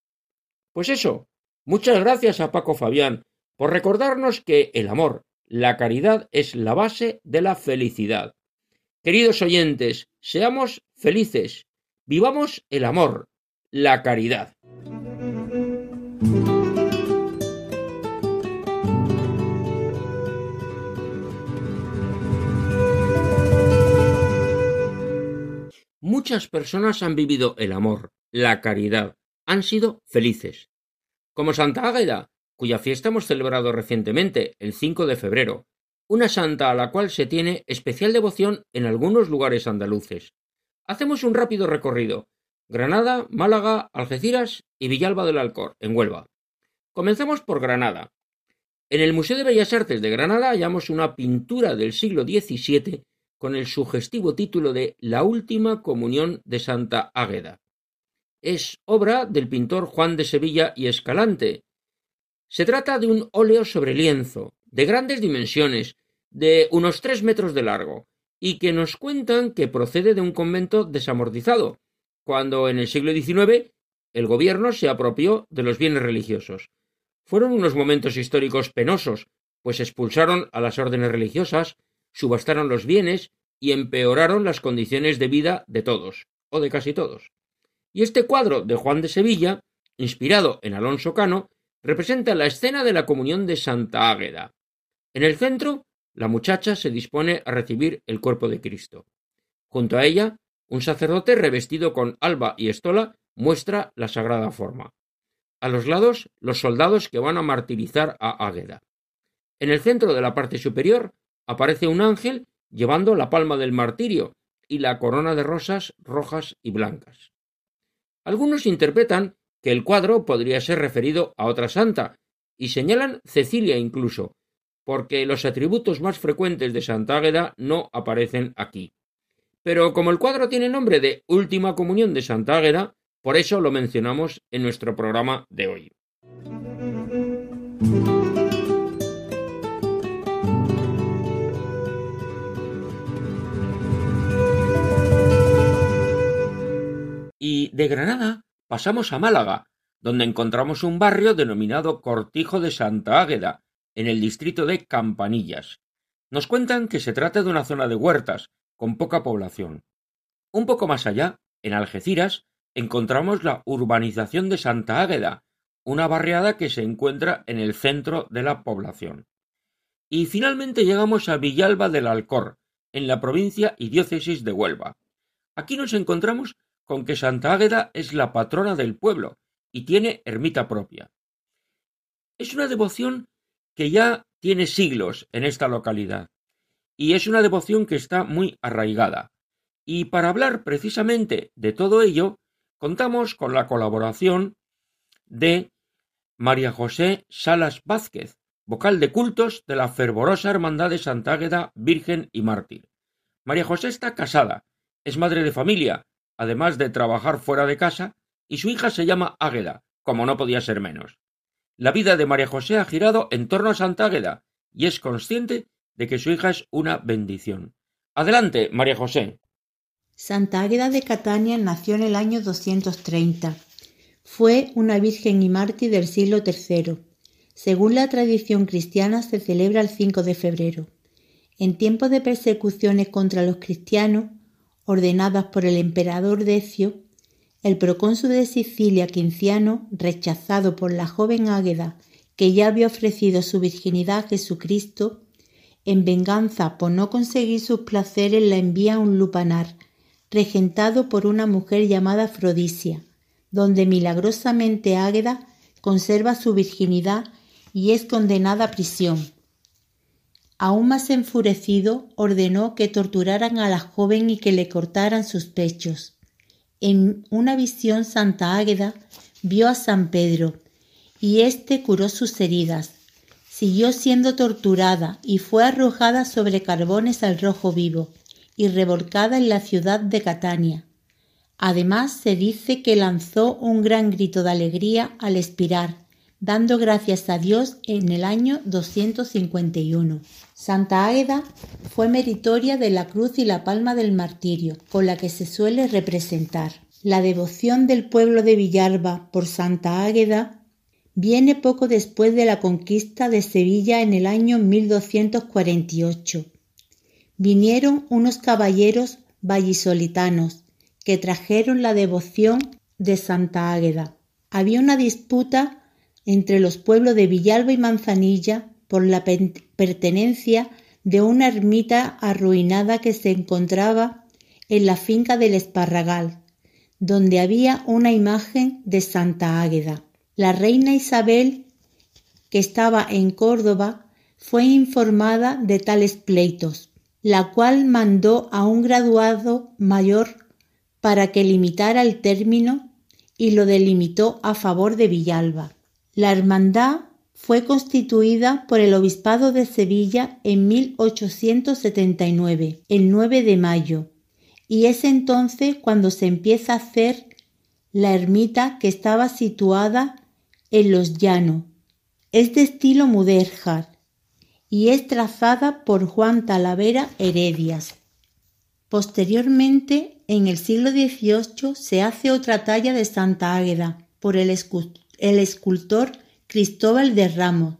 Speaker 2: Pues eso, muchas gracias a Paco Fabián por recordarnos que el amor, la caridad es la base de la felicidad. Queridos oyentes, seamos felices, vivamos el amor, la caridad. Muchas personas han vivido el amor, la caridad, han sido felices. Como Santa Águeda, cuya fiesta hemos celebrado recientemente, el 5 de febrero, una santa a la cual se tiene especial devoción en algunos lugares andaluces. Hacemos un rápido recorrido. Granada, Málaga, Algeciras y Villalba del Alcor, en Huelva. Comenzamos por Granada. En el Museo de Bellas Artes de Granada hallamos una pintura del siglo XVII con el sugestivo título de La última comunión de Santa Águeda. Es obra del pintor Juan de Sevilla y Escalante. Se trata de un óleo sobre lienzo, de grandes dimensiones, de unos tres metros de largo, y que nos cuentan que procede de un convento desamortizado, cuando en el siglo XIX el gobierno se apropió de los bienes religiosos. Fueron unos momentos históricos penosos, pues expulsaron a las órdenes religiosas, subastaron los bienes y empeoraron las condiciones de vida de todos, o de casi todos. Y este cuadro de Juan de Sevilla, inspirado en Alonso Cano, representa la escena de la comunión de Santa Águeda. En el centro, la muchacha se dispone a recibir el cuerpo de Cristo. Junto a ella, un sacerdote revestido con alba y estola muestra la sagrada forma. A los lados, los soldados que van a martirizar a Águeda. En el centro de la parte superior aparece un ángel llevando la palma del martirio y la corona de rosas rojas y blancas. Algunos interpretan que el cuadro podría ser referido a otra santa, y señalan Cecilia incluso, porque los atributos más frecuentes de Santa Águeda no aparecen aquí. Pero como el cuadro tiene nombre de Última Comunión de Santa Águeda, por eso lo mencionamos en nuestro programa de hoy. Y de Granada pasamos a Málaga, donde encontramos un barrio denominado Cortijo de Santa Águeda, en el distrito de Campanillas. Nos cuentan que se trata de una zona de huertas, con poca población. Un poco más allá, en Algeciras, encontramos la urbanización de Santa Águeda, una barriada que se encuentra en el centro de la población. Y finalmente llegamos a Villalba del Alcor, en la provincia y diócesis de Huelva. Aquí nos encontramos con que Santa Águeda es la patrona del pueblo y tiene ermita propia. Es una devoción que ya tiene siglos en esta localidad y es una devoción que está muy arraigada. Y para hablar precisamente de todo ello, contamos con la colaboración de María José Salas Vázquez, vocal de cultos de la fervorosa Hermandad de Santa Águeda, Virgen y Mártir. María José está casada, es madre de familia además de trabajar fuera de casa, y su hija se llama Águeda, como no podía ser menos. La vida de María José ha girado en torno a Santa Águeda y es consciente de que su hija es una bendición. Adelante, María José.
Speaker 8: Santa Águeda de Catania nació en el año 230. Fue una virgen y mártir del siglo III. Según la tradición cristiana se celebra el 5 de febrero. En tiempos de persecuciones contra los cristianos, ordenadas por el emperador Decio, el procónsul de Sicilia Quinciano, rechazado por la joven Águeda, que ya había ofrecido su virginidad a Jesucristo, en venganza por no conseguir sus placeres la envía a un lupanar, regentado por una mujer llamada Afrodisia, donde milagrosamente Águeda conserva su virginidad y es condenada a prisión. Aún más enfurecido, ordenó que torturaran a la joven y que le cortaran sus pechos. En una visión Santa Águeda vio a San Pedro, y éste curó sus heridas. Siguió siendo torturada y fue arrojada sobre carbones al rojo vivo y revolcada en la ciudad de Catania. Además se dice que lanzó un gran grito de alegría al expirar, dando gracias a Dios en el año 251. Santa Águeda fue meritoria de la cruz y la palma del martirio, con la que se suele representar. La devoción del pueblo de Villalba por Santa Águeda viene poco después de la conquista de Sevilla en el año 1248. Vinieron unos caballeros vallisolitanos que trajeron la devoción de Santa Águeda. Había una disputa entre los pueblos de Villalba y Manzanilla por la pertenencia de una ermita arruinada que se encontraba en la finca del Esparragal, donde había una imagen de Santa Águeda. La reina Isabel, que estaba en Córdoba, fue informada de tales pleitos, la cual mandó a un graduado mayor para que limitara el término y lo delimitó a favor de Villalba. La hermandad fue constituida por el Obispado de Sevilla en 1879, el 9 de mayo, y es entonces cuando se empieza a hacer la ermita que estaba situada en los llanos. Es de estilo mudéjar y es trazada por Juan Talavera Heredias. Posteriormente, en el siglo XVIII, se hace otra talla de Santa Águeda por el escultor el escultor Cristóbal de Ramos,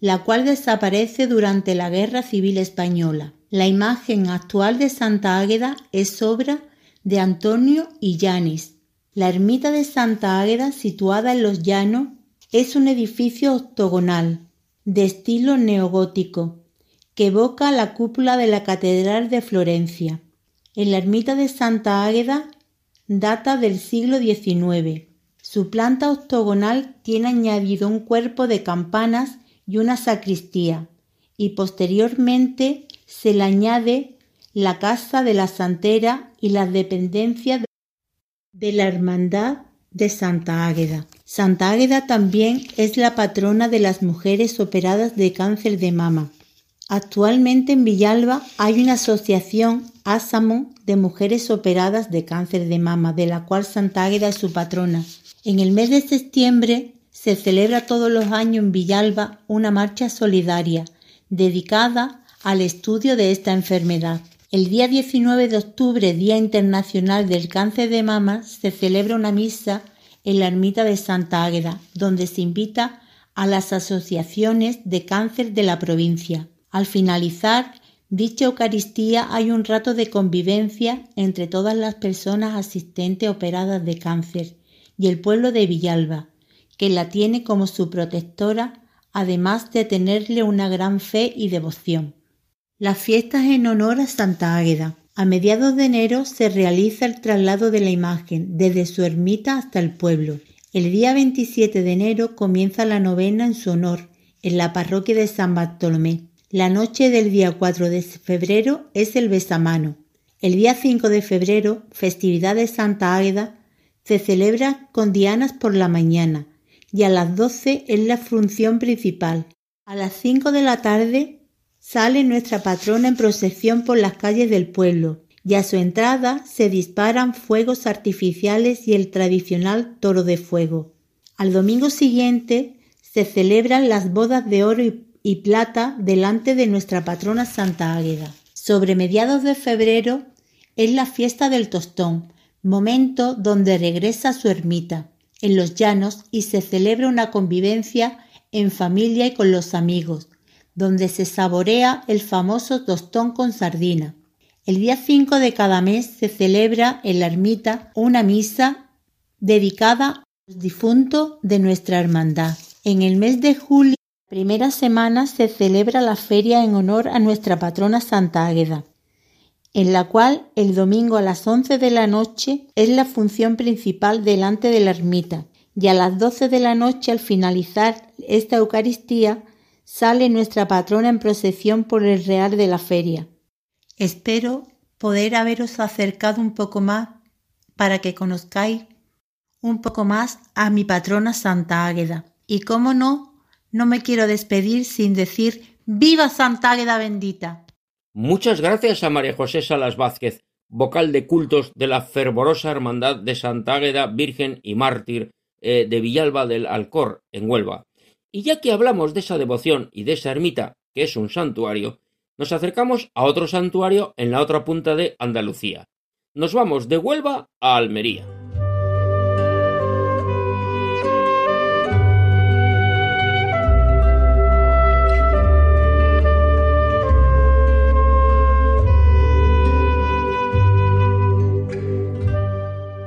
Speaker 8: la cual desaparece durante la Guerra Civil Española. La imagen actual de Santa Águeda es obra de Antonio Illanes. La ermita de Santa Águeda, situada en los llanos, es un edificio octogonal, de estilo neogótico, que evoca la cúpula de la Catedral de Florencia. En la ermita de Santa Águeda data del siglo XIX. Su planta octogonal tiene añadido un cuerpo de campanas y una sacristía, y posteriormente se le añade la casa de la santera y las dependencias de la hermandad de Santa Águeda. Santa Águeda también es la patrona de las mujeres operadas de cáncer de mama. Actualmente en Villalba hay una asociación ASAMO de mujeres operadas de cáncer de mama, de la cual Santa Águeda es su patrona. En el mes de septiembre se celebra todos los años en Villalba una marcha solidaria dedicada al estudio de esta enfermedad. El día 19 de octubre, Día Internacional del Cáncer de Mama, se celebra una misa en la ermita de Santa Águeda, donde se invita a las asociaciones de cáncer de la provincia. Al finalizar dicha Eucaristía hay un rato de convivencia entre todas las personas asistentes operadas de cáncer y el pueblo de Villalba, que la tiene como su protectora, además de tenerle una gran fe y devoción. Las fiestas en honor a Santa Águeda. A mediados de enero se realiza el traslado de la imagen desde su ermita hasta el pueblo. El día 27 de enero comienza la novena en su honor en la parroquia de San Bartolomé. La noche del día 4 de febrero es el besamano. El día 5 de febrero, festividad de Santa Águeda, se celebra con dianas por la mañana y a las doce es la función principal. A las cinco de la tarde sale nuestra patrona en procesión por las calles del pueblo y a su entrada se disparan fuegos artificiales y el tradicional toro de fuego. Al domingo siguiente se celebran las bodas de oro y, plata delante de nuestra patrona Santa Águeda. Sobre mediados de febrero es la fiesta del tostón, momento donde regresa a su ermita, en los llanos, y se celebra una convivencia en familia y con los amigos, donde se saborea el famoso tostón con sardina. El día 5 de cada mes se celebra en la ermita una misa dedicada a los difuntos de nuestra hermandad. En el mes de julio, primera semana, se celebra la feria en honor a nuestra patrona Santa Águeda, en la cual el domingo a las 11 de la noche es la función principal delante de la ermita y a las 12 de la noche al finalizar esta Eucaristía sale nuestra patrona en procesión por el real de la feria. Espero poder haberos acercado un poco más para que conozcáis un poco más a mi patrona Santa Águeda. Y cómo no, no me quiero despedir sin decir ¡Viva Santa Águeda bendita!
Speaker 2: Muchas gracias a María José Salas Vázquez, vocal de cultos de la fervorosa Hermandad de Santa Águeda, Virgen y Mártir eh, de Villalba del Alcor, en Huelva. Y ya que hablamos de esa devoción y de esa ermita, que es un santuario, nos acercamos a otro santuario en la otra punta de Andalucía. Nos vamos de Huelva a Almería.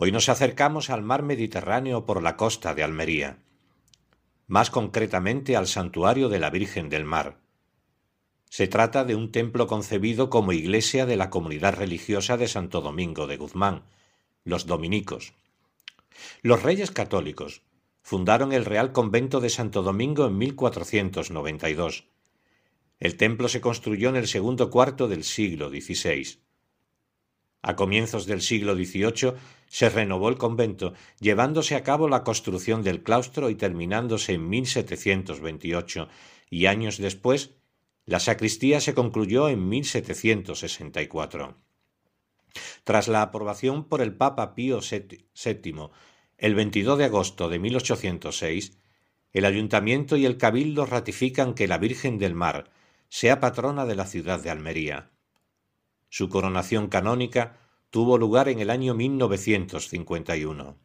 Speaker 9: Hoy nos acercamos al mar Mediterráneo por la costa de Almería, más concretamente al santuario de la Virgen del Mar, se trata de un templo concebido como iglesia de la comunidad religiosa de Santo Domingo de Guzmán, los dominicos. Los reyes católicos fundaron el Real Convento de Santo Domingo en 1492. El templo se construyó en el segundo cuarto del siglo XVI. A comienzos del siglo XVIII se renovó el convento, llevándose a cabo la construcción del claustro y terminándose en 1728, y años después la sacristía se concluyó en 1764. Tras la aprobación por el Papa Pío VII el 22 de agosto de 1806, el ayuntamiento y el cabildo ratifican que la Virgen del Mar sea patrona de la ciudad de Almería. Su coronación canónica tuvo lugar en el año 1951.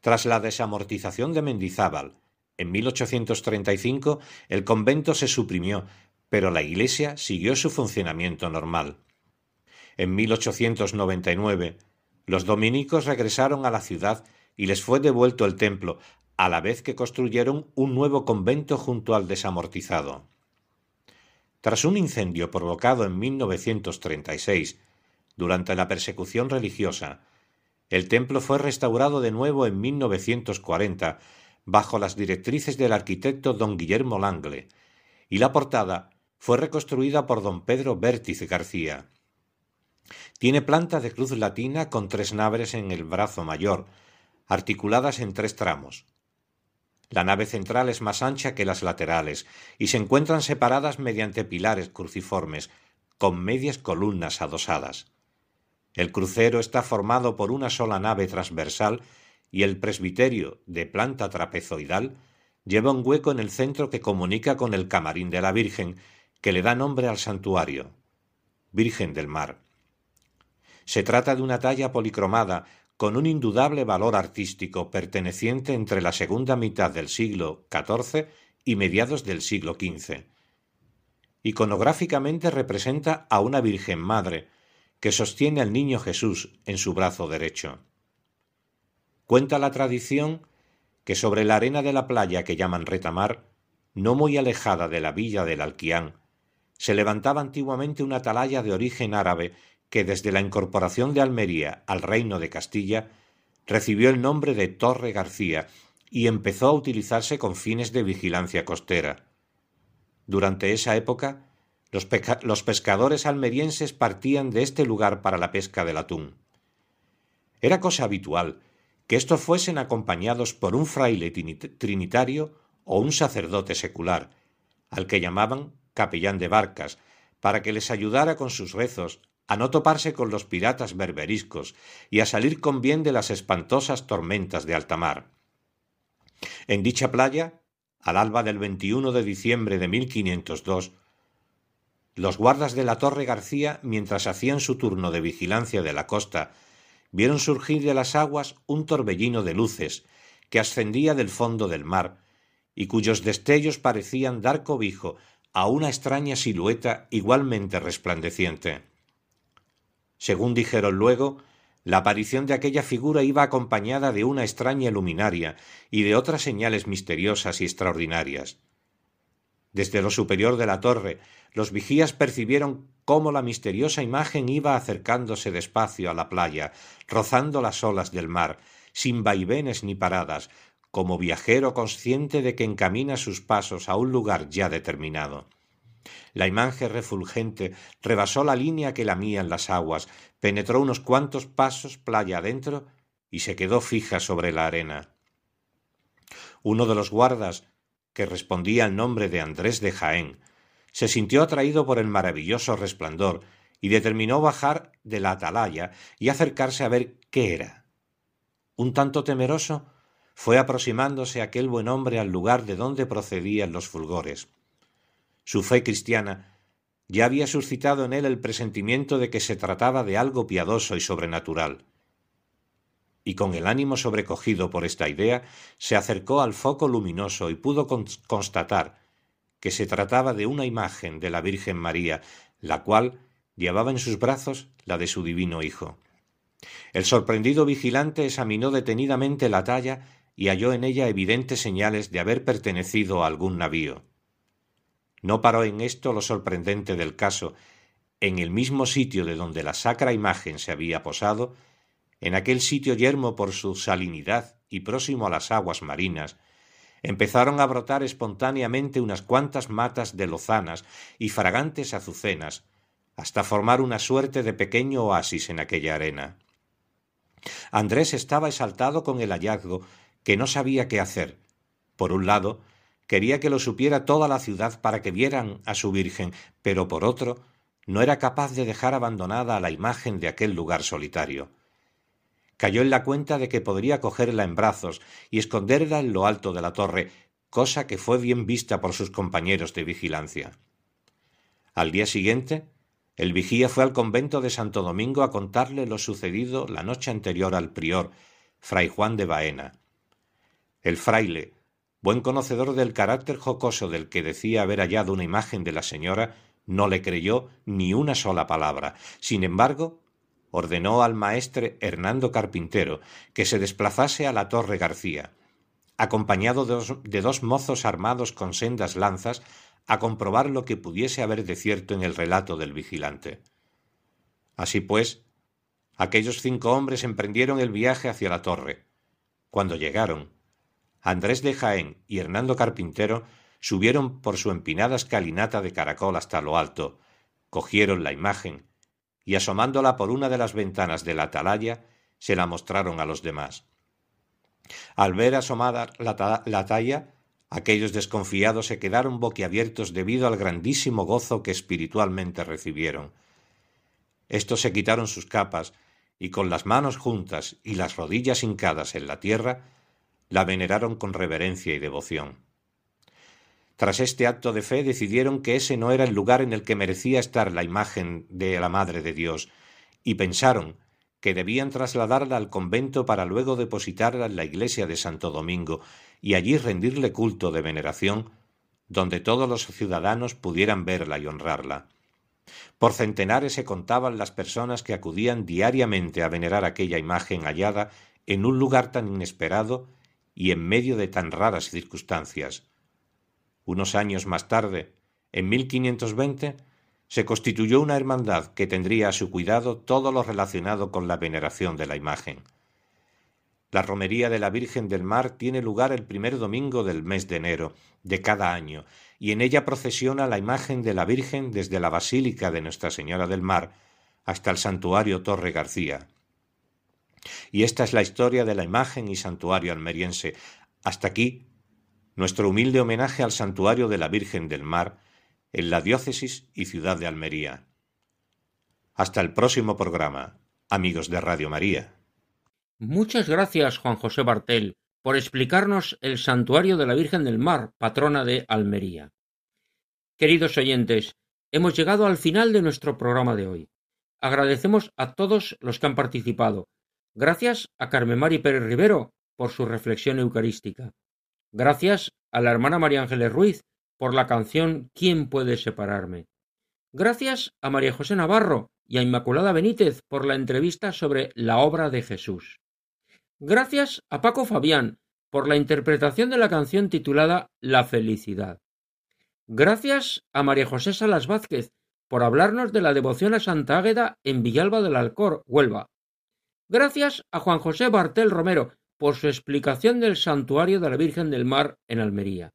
Speaker 9: Tras la desamortización de Mendizábal en 1835 el convento se suprimió, pero la iglesia siguió su funcionamiento normal. En 1899 los dominicos regresaron a la ciudad y les fue devuelto el templo, a la vez que construyeron un nuevo convento junto al desamortizado. Tras un incendio provocado en 1936, durante la persecución religiosa, el templo fue restaurado de nuevo en 1940 bajo las directrices del arquitecto don Guillermo Langle, y la portada fue reconstruida por don Pedro Vértiz García. Tiene planta de cruz latina con tres naves en el brazo mayor, articuladas en tres tramos. La nave central es más ancha que las laterales y se encuentran separadas mediante pilares cruciformes, con medias columnas adosadas. El crucero está formado por una sola nave transversal y el presbiterio, de planta trapezoidal, lleva un hueco en el centro que comunica con el camarín de la Virgen, que le da nombre al santuario, Virgen del Mar. Se trata de una talla policromada con un indudable valor artístico perteneciente entre la segunda mitad del siglo XIV y mediados del siglo XV. Iconográficamente representa a una Virgen Madre que sostiene al niño Jesús en su brazo derecho. Cuenta la tradición que sobre la arena de la playa que llaman retamar, no muy alejada de la villa del Alquián, se levantaba antiguamente una atalaya de origen árabe que desde la incorporación de Almería al reino de Castilla recibió el nombre de Torre García y empezó a utilizarse con fines de vigilancia costera. Durante esa época, los, pescadores almerienses partían de este lugar para la pesca del atún. Era cosa habitual que estos fuesen acompañados por un fraile trinitario o un sacerdote secular, al que llamaban capellán de barcas, para que les ayudara con sus rezos a no toparse con los piratas berberiscos y a salir con bien de las espantosas tormentas de alta mar. En dicha playa, al alba del 21 de diciembre de 1502, los guardas de la Torre García, mientras hacían su turno de vigilancia de la costa, vieron surgir de las aguas un torbellino de luces que ascendía del fondo del mar y cuyos destellos parecían dar cobijo a una extraña silueta igualmente resplandeciente. Según dijeron luego, la aparición de aquella figura iba acompañada de una extraña luminaria y de otras señales misteriosas y extraordinarias. Desde lo superior de la torre, los vigías percibieron cómo la misteriosa imagen iba acercándose despacio a la playa, rozando las olas del mar, sin vaivenes ni paradas, como viajero consciente de que encamina sus pasos a un lugar ya determinado. La imagen refulgente rebasó la línea que lamían las aguas, penetró unos cuantos pasos playa adentro y se quedó fija sobre la arena. Uno de los guardas, que respondía al nombre de Andrés de Jaén, se sintió atraído por el maravilloso resplandor y determinó bajar de la atalaya y acercarse a ver qué era. Un tanto temeroso, fue aproximándose aquel buen hombre al lugar de donde procedían los fulgores. Su fe cristiana ya había suscitado en él el presentimiento de que se trataba de algo piadoso y sobrenatural. Y con el ánimo sobrecogido por esta idea, se acercó al foco luminoso y pudo constatar que se trataba de una imagen de la Virgen María, la cual llevaba en sus brazos la de su divino Hijo. El sorprendido vigilante examinó detenidamente la talla y halló en ella evidentes señales de haber pertenecido a algún navío. No paró en esto lo sorprendente del caso. En el mismo sitio de donde la sacra imagen se había posado, en aquel sitio yermo por su salinidad y próximo a las aguas marinas, empezaron a brotar espontáneamente unas cuantas matas de lozanas y fragantes azucenas, hasta formar una suerte de pequeño oasis en aquella arena. Andrés estaba exaltado con el hallazgo que no sabía qué hacer. Por un lado, quería que lo supiera toda la ciudad para que vieran a su Virgen, pero por otro, no era capaz de dejar abandonada a la imagen de aquel lugar solitario. Cayó en la cuenta de que podría cogerla en brazos y esconderla en lo alto de la torre, cosa que fue bien vista por sus compañeros de vigilancia. Al día siguiente, el vigía fue al convento de Santo Domingo a contarle lo sucedido la noche anterior al prior, fray Juan de Baena. El fraile, buen conocedor del carácter jocoso del que decía haber hallado una imagen de la señora, no le creyó ni una sola palabra. Sin embargo, ordenó al maestre Hernando Carpintero que se desplazase a la Torre García, acompañado de dos, mozos armados con sendas lanzas, a comprobar lo que pudiese haber de cierto en el relato del vigilante. Así pues, aquellos cinco hombres emprendieron el viaje hacia la torre. Cuando llegaron, Andrés de Jaén y Hernando Carpintero subieron por su empinada escalinata de caracol hasta lo alto, cogieron la imagen y asomándola por una de las ventanas de la atalaya, se la mostraron a los demás. Al ver asomada la, la talla, aquellos desconfiados se quedaron boquiabiertos debido al grandísimo gozo que espiritualmente recibieron. Estos se quitaron sus capas y con las manos juntas y las rodillas hincadas en la tierra, la veneraron con reverencia y devoción. Tras este acto de fe decidieron que ese no era el lugar en el que merecía estar la imagen de la Madre de Dios, y pensaron que debían trasladarla al convento para luego depositarla en la iglesia de Santo Domingo y allí rendirle culto de veneración, donde todos los ciudadanos pudieran verla y honrarla. Por centenares se contaban las personas que acudían diariamente a venerar aquella imagen hallada en un lugar tan inesperado y en medio de tan raras circunstancias. Unos años más tarde, en 1520, se constituyó una hermandad que tendría a su cuidado todo lo relacionado con la veneración de la imagen. La romería de la Virgen del Mar tiene lugar el primer domingo del mes de enero de cada año, y en ella procesiona la imagen de la Virgen desde la Basílica de Nuestra Señora del Mar hasta el santuario Torre García. Y esta es la historia de la imagen y santuario almeriense. Hasta aquí nuestro humilde homenaje al santuario de la Virgen del Mar en la diócesis y ciudad de Almería. Hasta el próximo programa, amigos de Radio María.
Speaker 2: Muchas gracias, Juan José Bartel, por explicarnos el santuario de la Virgen del Mar, patrona de Almería. Queridos oyentes, hemos llegado al final de nuestro programa de hoy. Agradecemos a todos los que han participado. Gracias a Carmen Mari Pérez Rivero por su reflexión eucarística. Gracias a la hermana María Ángeles Ruiz por la canción ¿Quién puede separarme? Gracias a María José Navarro y a Inmaculada Benítez por la entrevista sobre la obra de Jesús. Gracias a Paco Fabián por la interpretación de la canción titulada La felicidad. Gracias a María José Salas Vázquez por hablarnos de la devoción a Santa Águeda en Villalba del Alcor, Huelva. Gracias a Juan José Bartel Romero por su explicación del santuario de la Virgen del Mar en Almería.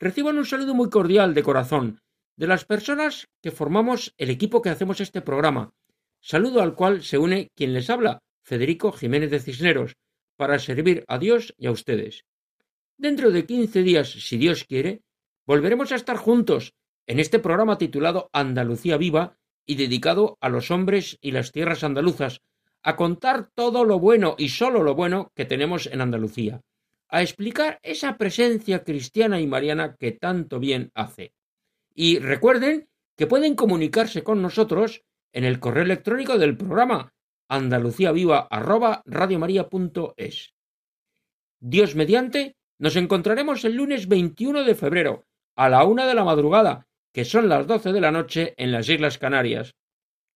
Speaker 2: Reciban un saludo muy cordial de corazón de las personas que formamos el equipo que hacemos este programa, saludo al cual se une quien les habla, Federico Jiménez de Cisneros, para servir a Dios y a ustedes. Dentro de quince días, si Dios quiere, volveremos a estar juntos en este programa titulado Andalucía Viva y dedicado a los hombres y las tierras andaluzas, a contar todo lo bueno y sólo lo bueno que tenemos en Andalucía, a explicar esa presencia cristiana y mariana que tanto bien hace. Y recuerden que pueden comunicarse con nosotros en el correo electrónico del programa andaluciaviva@radiomaria.es. Dios mediante, nos encontraremos el lunes 21 de febrero a la una de la madrugada, que son las doce de la noche en las Islas Canarias.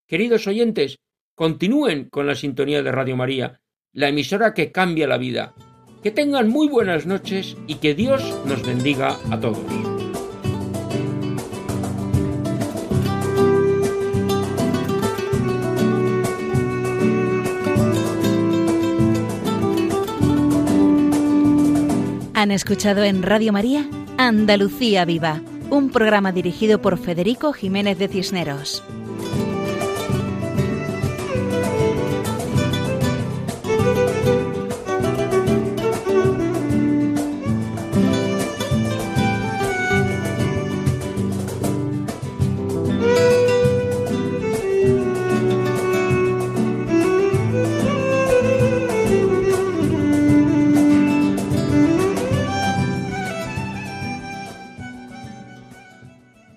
Speaker 2: Queridos oyentes, Continúen con la sintonía de Radio María, la emisora que cambia la vida. Que tengan muy buenas noches y que Dios nos bendiga a todos.
Speaker 1: Han escuchado en Radio María Andalucía Viva, un programa dirigido por Federico Jiménez de Cisneros.